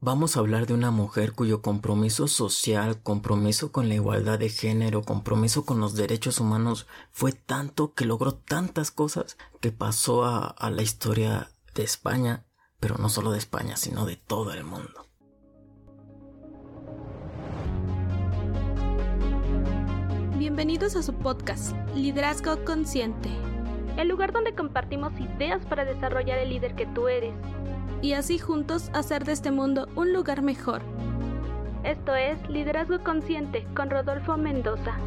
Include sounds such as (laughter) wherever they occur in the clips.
Vamos a hablar de una mujer cuyo compromiso social, compromiso con la igualdad de género, compromiso con los derechos humanos fue tanto que logró tantas cosas que pasó a, la historia de España, pero no solo de España, sino de todo el mundo. Bienvenidos a su podcast, Liderazgo Consciente, el lugar donde compartimos ideas para desarrollar el líder que tú eres y así juntos hacer de este mundo un lugar mejor. Esto es Liderazgo Consciente con Rodolfo Mendoza.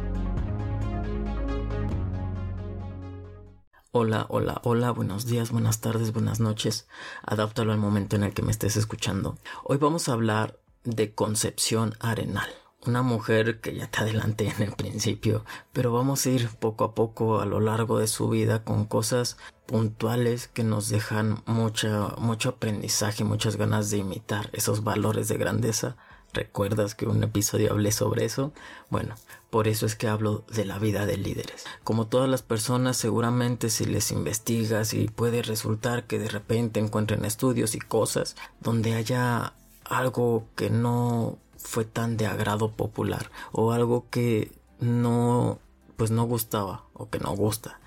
Hola, hola, hola, buenos días, buenas tardes, buenas noches. Adáptalo al momento en el que me estés escuchando. Hoy vamos a hablar de Concepción Arenal una mujer que ya te adelanté en el principio, pero vamos a ir poco a poco a lo largo de su vida con cosas puntuales que nos dejan mucha, mucho aprendizaje, muchas ganas de imitar esos valores de grandeza. ¿Recuerdas que un episodio hablé sobre eso? Bueno, por eso es que hablo de la vida de líderes. Como todas las personas, seguramente si les investigas y puede resultar que de repente encuentren estudios y cosas donde haya algo que no fue tan de agrado popular o algo que no pues no gustaba o que no gusta.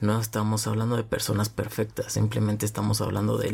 No estamos hablando de personas perfectas, simplemente estamos hablando de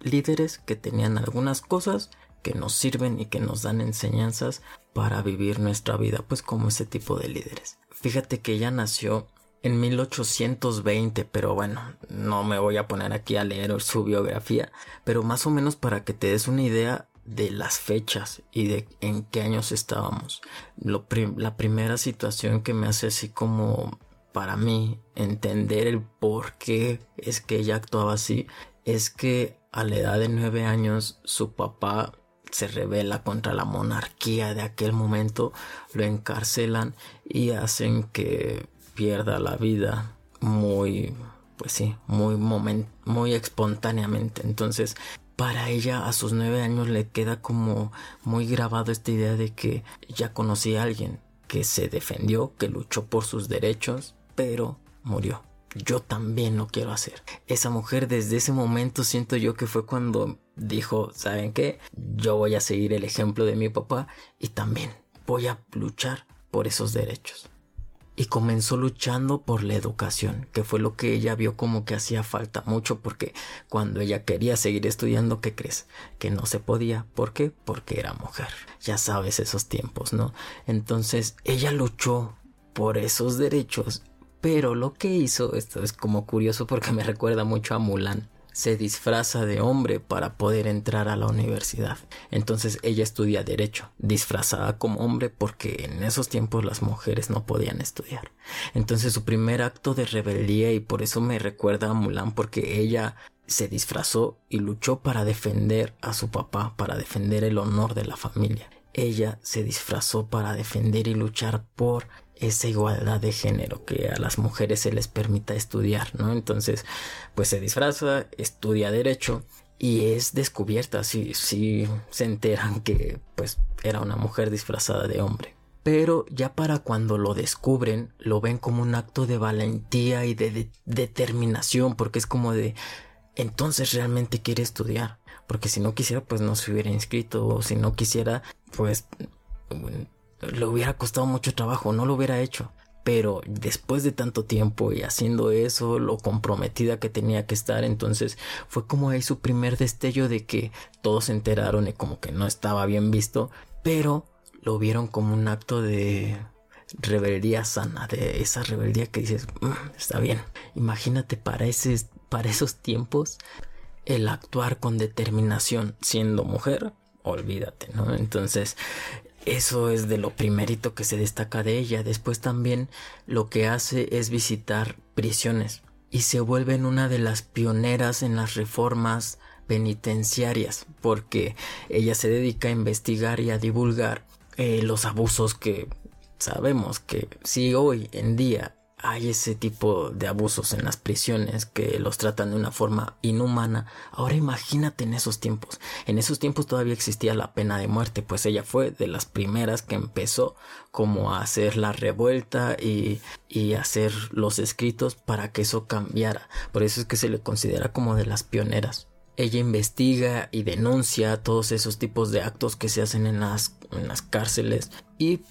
líderes que tenían algunas cosas que nos sirven y que nos dan enseñanzas para vivir nuestra vida, pues como ese tipo de líderes. Fíjate que ella nació en 1820, pero bueno, no me voy a poner aquí a leer su biografía, pero más o menos para que te des una idea, de las fechas y de en qué años estábamos. la primera situación que me hace así como para mí entender el por qué es que ella actuaba así es que a la edad de nueve años su papá se revela contra la monarquía de aquel momento, lo encarcelan y hacen que pierda la vida muy pues sí, muy moment, muy espontáneamente. Entonces, para ella a sus nueve años le queda como muy grabado esta idea de que ya conocí a alguien que se defendió, que luchó por sus derechos, pero murió. Yo también lo quiero hacer. Esa mujer desde ese momento siento yo que fue cuando dijo, ¿saben qué? Yo voy a seguir el ejemplo de mi papá y también voy a luchar por esos derechos y comenzó luchando por la educación, que fue lo que ella vio como que hacía falta mucho porque cuando ella quería seguir estudiando, ¿qué crees? Que no se podía. ¿Por qué? Porque era mujer. Ya sabes esos tiempos, ¿no? Entonces ella luchó por esos derechos, pero lo que hizo, esto es como curioso porque me recuerda mucho a Mulan se disfraza de hombre para poder entrar a la universidad. Entonces ella estudia derecho, disfrazada como hombre porque en esos tiempos las mujeres no podían estudiar. Entonces su primer acto de rebeldía y por eso me recuerda a Mulan porque ella se disfrazó y luchó para defender a su papá, para defender el honor de la familia. Ella se disfrazó para defender y luchar por esa igualdad de género, que a las mujeres se les permita estudiar, ¿no? Entonces, pues se disfraza, estudia derecho y es descubierta, si, se enteran que pues era una mujer disfrazada de hombre. Pero ya para cuando lo descubren, lo ven como un acto de valentía y de determinación, porque es como de, entonces realmente quiere estudiar, porque si no quisiera, pues no se hubiera inscrito, o si no quisiera, pues le hubiera costado mucho trabajo, no lo hubiera hecho. Pero después de tanto tiempo y haciendo eso, lo comprometida que tenía que estar, entonces fue como ahí su primer destello de que todos se enteraron y como que no estaba bien visto, pero lo vieron como un acto de rebeldía sana, de esa rebeldía que dices, mm, está bien. Imagínate para, para esos tiempos el actuar con determinación siendo mujer, olvídate, ¿no? Entonces eso es de lo primerito que se destaca de ella. Después también lo que hace es visitar prisiones y se vuelve una de las pioneras en las reformas penitenciarias porque ella se dedica a investigar y a divulgar eh, los abusos que sabemos que si hoy en día hay ese tipo de abusos en las prisiones que los tratan de una forma inhumana. Ahora imagínate en esos tiempos. En esos tiempos todavía existía la pena de muerte, pues ella fue de las primeras que empezó como a hacer la revuelta y, y hacer los escritos para que eso cambiara. Por eso es que se le considera como de las pioneras. ella investiga y denuncia todos esos tipos de actos que se hacen en las, en las cárceles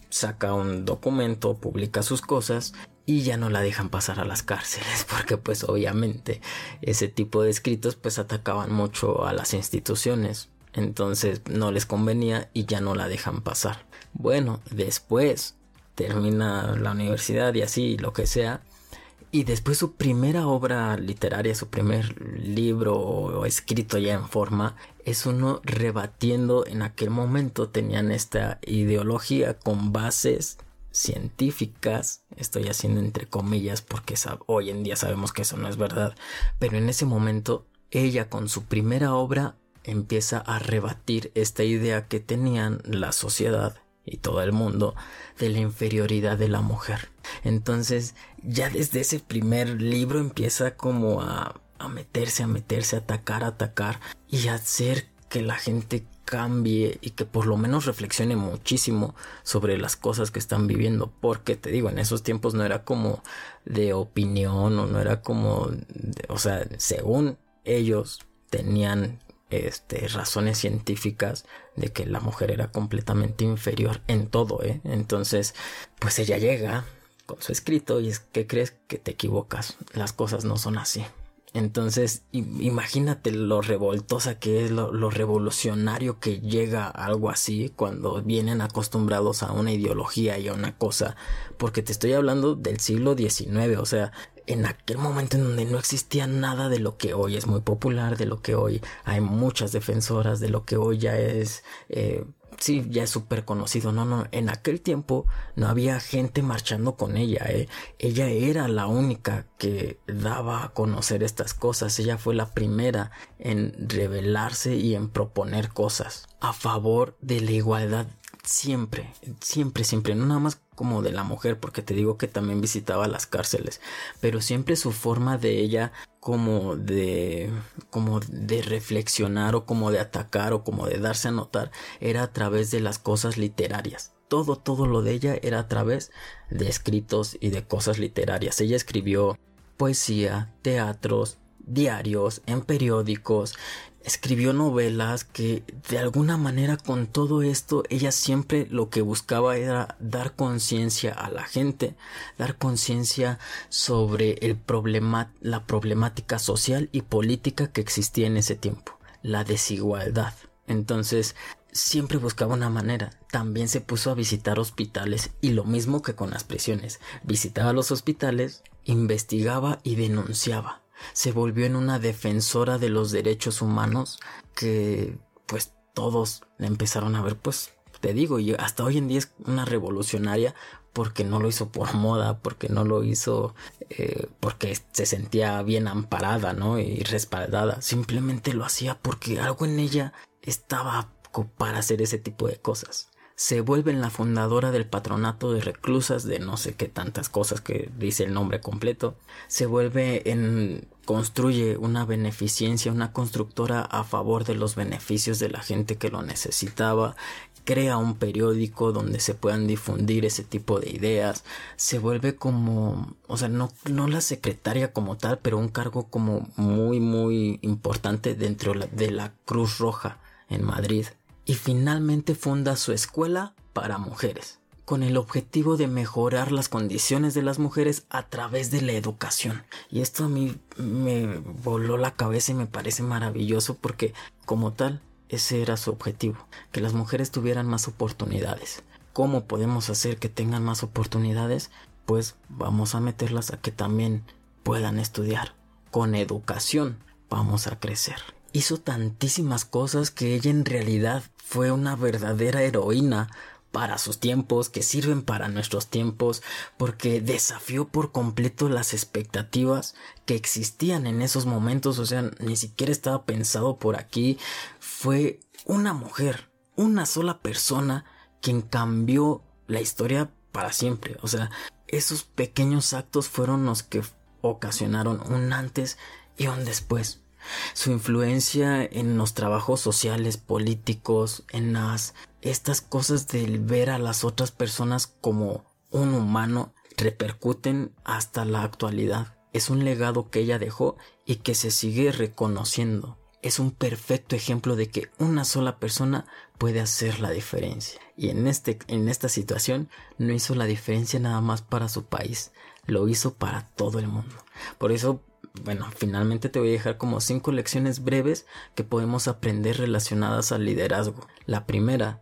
saca un documento, publica sus cosas y ya no la dejan pasar a las cárceles (laughs) porque pues obviamente ese tipo de escritos pues atacaban mucho a las instituciones. Entonces no les convenía y ya no la dejan pasar. Bueno después termina la universidad y así lo que sea y después su primera obra literaria, su primer libro escrito ya en forma, es uno rebatiendo en aquel momento tenían esta ideología con bases científicas, estoy haciendo entre comillas porque hoy en día sabemos que eso no es verdad, pero en ese momento ella con su primera obra empieza a rebatir esta idea que tenían la sociedad y todo el mundo de la inferioridad de la mujer. Entonces, ya desde ese primer libro empieza como a, meterse, a meterse, a atacar, a atacar y hacer que la gente cambie y que por lo menos reflexione muchísimo sobre las cosas que están viviendo porque te digo en esos tiempos no era como de opinión o no era como o sea según ellos tenían este, razones científicas de que la mujer era completamente inferior en todo, ¿eh? Entonces, pues ella llega con su escrito y es que crees que te equivocas, las cosas no son así. Entonces, imagínate lo revoltosa que es, lo, revolucionario que llega algo así cuando vienen acostumbrados a una ideología y a una cosa, porque te estoy hablando del siglo XIX, o sea, en aquel momento en donde no existía nada de lo que hoy es muy popular, de lo que hoy hay muchas defensoras, de lo que hoy ya es... Eh, sí, ya es súper conocido. No, no, en aquel tiempo no había gente marchando con ella, ¿eh? Ella era la única que daba a conocer estas cosas. Ella fue la primera en revelarse y en proponer cosas a favor de la igualdad siempre, siempre, siempre, no nada más como de la mujer, porque te digo que también visitaba las cárceles, pero siempre su forma de ella como de como de reflexionar o como de atacar o como de darse a notar era a través de las cosas literarias. Todo todo lo de ella era a través de escritos y de cosas literarias. Ella escribió poesía, teatros, diarios, en periódicos, escribió novelas que de alguna manera con todo esto ella siempre lo que buscaba era dar conciencia a la gente, dar conciencia sobre el problema, la problemática social y política que existía en ese tiempo, la desigualdad. Entonces, siempre buscaba una manera. También se puso a visitar hospitales y lo mismo que con las prisiones. Visitaba los hospitales, investigaba y denunciaba se volvió en una defensora de los derechos humanos que pues todos le empezaron a ver pues te digo y hasta hoy en día es una revolucionaria porque no lo hizo por moda, porque no lo hizo eh, porque se sentía bien amparada, ¿no? Y respaldada. Simplemente lo hacía porque algo en ella estaba para hacer ese tipo de cosas se vuelve en la fundadora del patronato de reclusas de no sé qué tantas cosas que dice el nombre completo, se vuelve en construye una beneficencia, una constructora a favor de los beneficios de la gente que lo necesitaba, crea un periódico donde se puedan difundir ese tipo de ideas, se vuelve como, o sea, no, no la secretaria como tal, pero un cargo como muy, muy importante dentro de la Cruz Roja en Madrid y finalmente funda su escuela para mujeres, con el objetivo de mejorar las condiciones de las mujeres a través de la educación. Y esto a mí me voló la cabeza y me parece maravilloso porque como tal ese era su objetivo, que las mujeres tuvieran más oportunidades. ¿Cómo podemos hacer que tengan más oportunidades? Pues vamos a meterlas a que también puedan estudiar. Con educación vamos a crecer hizo tantísimas cosas que ella en realidad fue una verdadera heroína para sus tiempos, que sirven para nuestros tiempos, porque desafió por completo las expectativas que existían en esos momentos, o sea, ni siquiera estaba pensado por aquí, fue una mujer, una sola persona quien cambió la historia para siempre, o sea, esos pequeños actos fueron los que ocasionaron un antes y un después. Su influencia en los trabajos sociales, políticos, en las estas cosas del ver a las otras personas como un humano repercuten hasta la actualidad. Es un legado que ella dejó y que se sigue reconociendo. es un perfecto ejemplo de que una sola persona puede hacer la diferencia. Y en, este, en esta situación no hizo la diferencia nada más para su país, lo hizo para todo el mundo. Por eso, bueno, finalmente te voy a dejar como cinco lecciones breves que podemos aprender relacionadas al liderazgo. La primera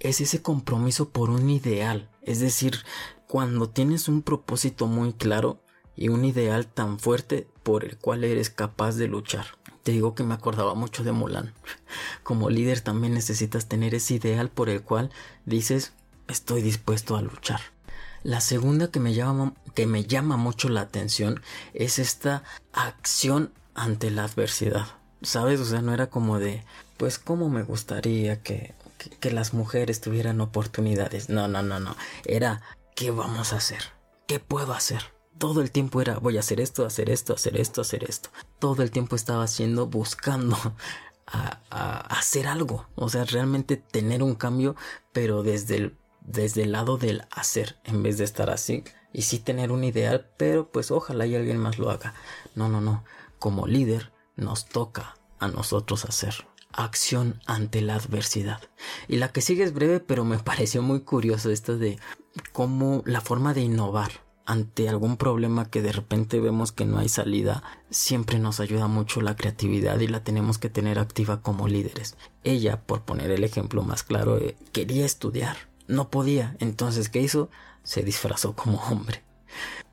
es ese compromiso por un ideal, es decir, cuando tienes un propósito muy claro y un ideal tan fuerte por el cual eres capaz de luchar. Te digo que me acordaba mucho de Mulan. (laughs) Como líder también necesitas tener ese ideal por el cual dices estoy dispuesto a luchar. La segunda que me llama, que me llama mucho la atención es esta acción ante la adversidad. ¿Sabes? O sea, no era como de, pues, ¿cómo me gustaría que, que, las mujeres tuvieran oportunidades? No, no, no, no. Era, ¿qué vamos a hacer? ¿Qué puedo hacer? todo el tiempo era voy a hacer esto, hacer esto, hacer esto, hacer esto. Todo el tiempo estaba haciendo, buscando a, hacer algo. O sea, realmente tener un cambio, pero desde el, desde el lado del hacer, en vez de estar así. Y sí tener un ideal, pero pues ojalá y alguien más lo haga. No, no, no. Como líder nos toca a nosotros hacer acción ante la adversidad. Y la que sigue es breve, pero me (laughs) pareció muy curioso esto de cómo la forma de innovar ante algún problema que de repente vemos que no hay salida, siempre nos ayuda mucho la creatividad y la tenemos que tener activa como líderes. Ella, por poner el ejemplo más claro, eh, quería estudiar, no podía, entonces ¿qué hizo? Se disfrazó como hombre.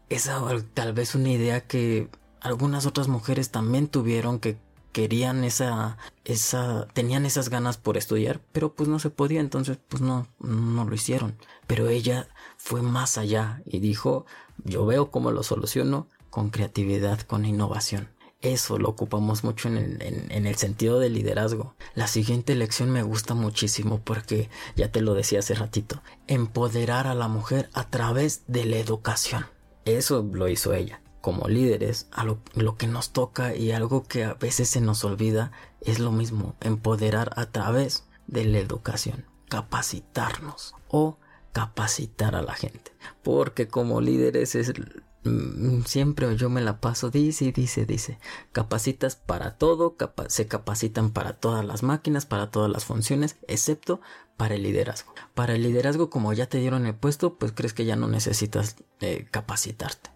Esa tal vez una idea que algunas otras mujeres también tuvieron que querían esa, esa, tenían esas ganas por estudiar, pero pues no se podía, entonces pues no, no lo hicieron. Pero ella fue más allá y dijo, yo veo cómo lo soluciono con creatividad, con innovación. Eso lo ocupamos mucho en el, en el, sentido de liderazgo. La siguiente lección me gusta muchísimo porque, ya te lo decía hace ratito, empoderar a la mujer a través de la educación. Eso lo hizo ella como líderes, a lo, que nos toca y algo que a veces se nos olvida es lo mismo, empoderar a través de la educación, capacitarnos o capacitar a la gente. Porque como líderes es siempre yo me la paso, dice dice, dice, capacitas para todo, se capacitan para todas las máquinas, para todas las funciones, excepto para el liderazgo. Para el liderazgo, como ya te dieron el puesto, pues crees que ya no necesitas eh, capacitarte.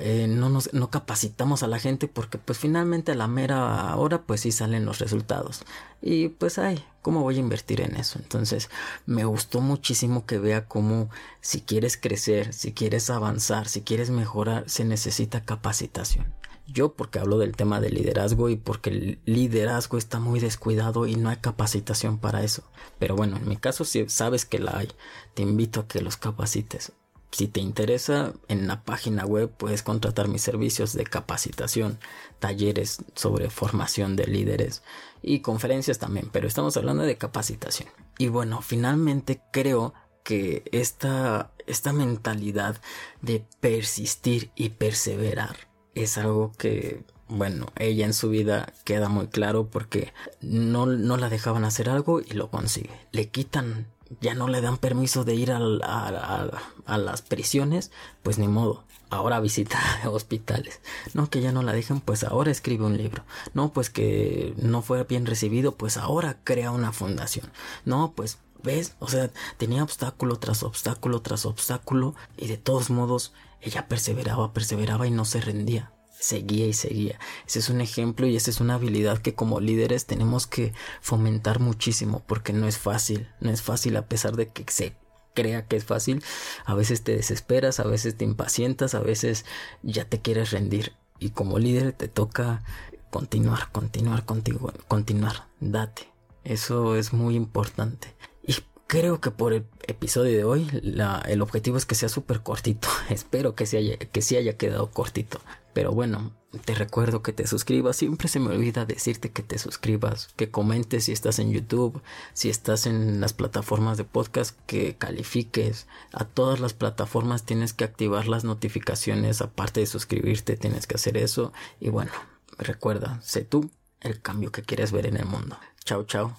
Eh, no nos no capacitamos a la gente porque pues finalmente a la mera hora pues sí salen los resultados y pues ay cómo voy a invertir en eso entonces me gustó muchísimo que vea cómo si quieres crecer si quieres avanzar si quieres mejorar se necesita capacitación yo porque hablo del tema de liderazgo y porque el liderazgo está muy descuidado y no hay capacitación para eso. Pero bueno, en mi caso si sabes que la hay, te invito a que los capacites. Si te interesa, en la página web puedes contratar mis servicios de capacitación, talleres sobre formación de líderes y conferencias también, pero estamos hablando de capacitación. Y bueno, finalmente creo que esta, esta mentalidad de persistir y perseverar es algo que bueno, ella en su vida queda muy claro porque no, no la dejaban hacer algo y lo consigue. Le quitan ya no le dan permiso de ir a, a, las prisiones, pues ni modo. Ahora visita (laughs) hospitales. No, que ya no la dejan, pues ahora escribe un libro. No, pues que no fue bien recibido, pues ahora crea una fundación. No, pues ¿Ves? O sea, tenía obstáculo tras obstáculo tras obstáculo y de todos modos ella perseveraba, perseveraba y no se rendía seguía y seguía. Ese es un ejemplo y esa es una habilidad que como líderes tenemos que fomentar muchísimo porque no es fácil, no es fácil a pesar de que se crea que es fácil, a veces te desesperas, a veces te impacientas, a veces ya te quieres rendir y como líder te toca continuar, continuar contigo, continuar, date. Eso es muy importante. Creo que por el episodio de hoy el objetivo es que sea súper cortito. (laughs) Espero que, se haya, que sí haya quedado cortito. Pero bueno, te recuerdo que te suscribas. Siempre se me olvida decirte que te suscribas, que comentes si estás en YouTube, si estás en las plataformas de podcast, que califiques. A todas las plataformas tienes que activar las notificaciones. Aparte de suscribirte, tienes que hacer eso. Y bueno, recuerda, sé tú el cambio que quieres ver en el mundo. Chao, chao.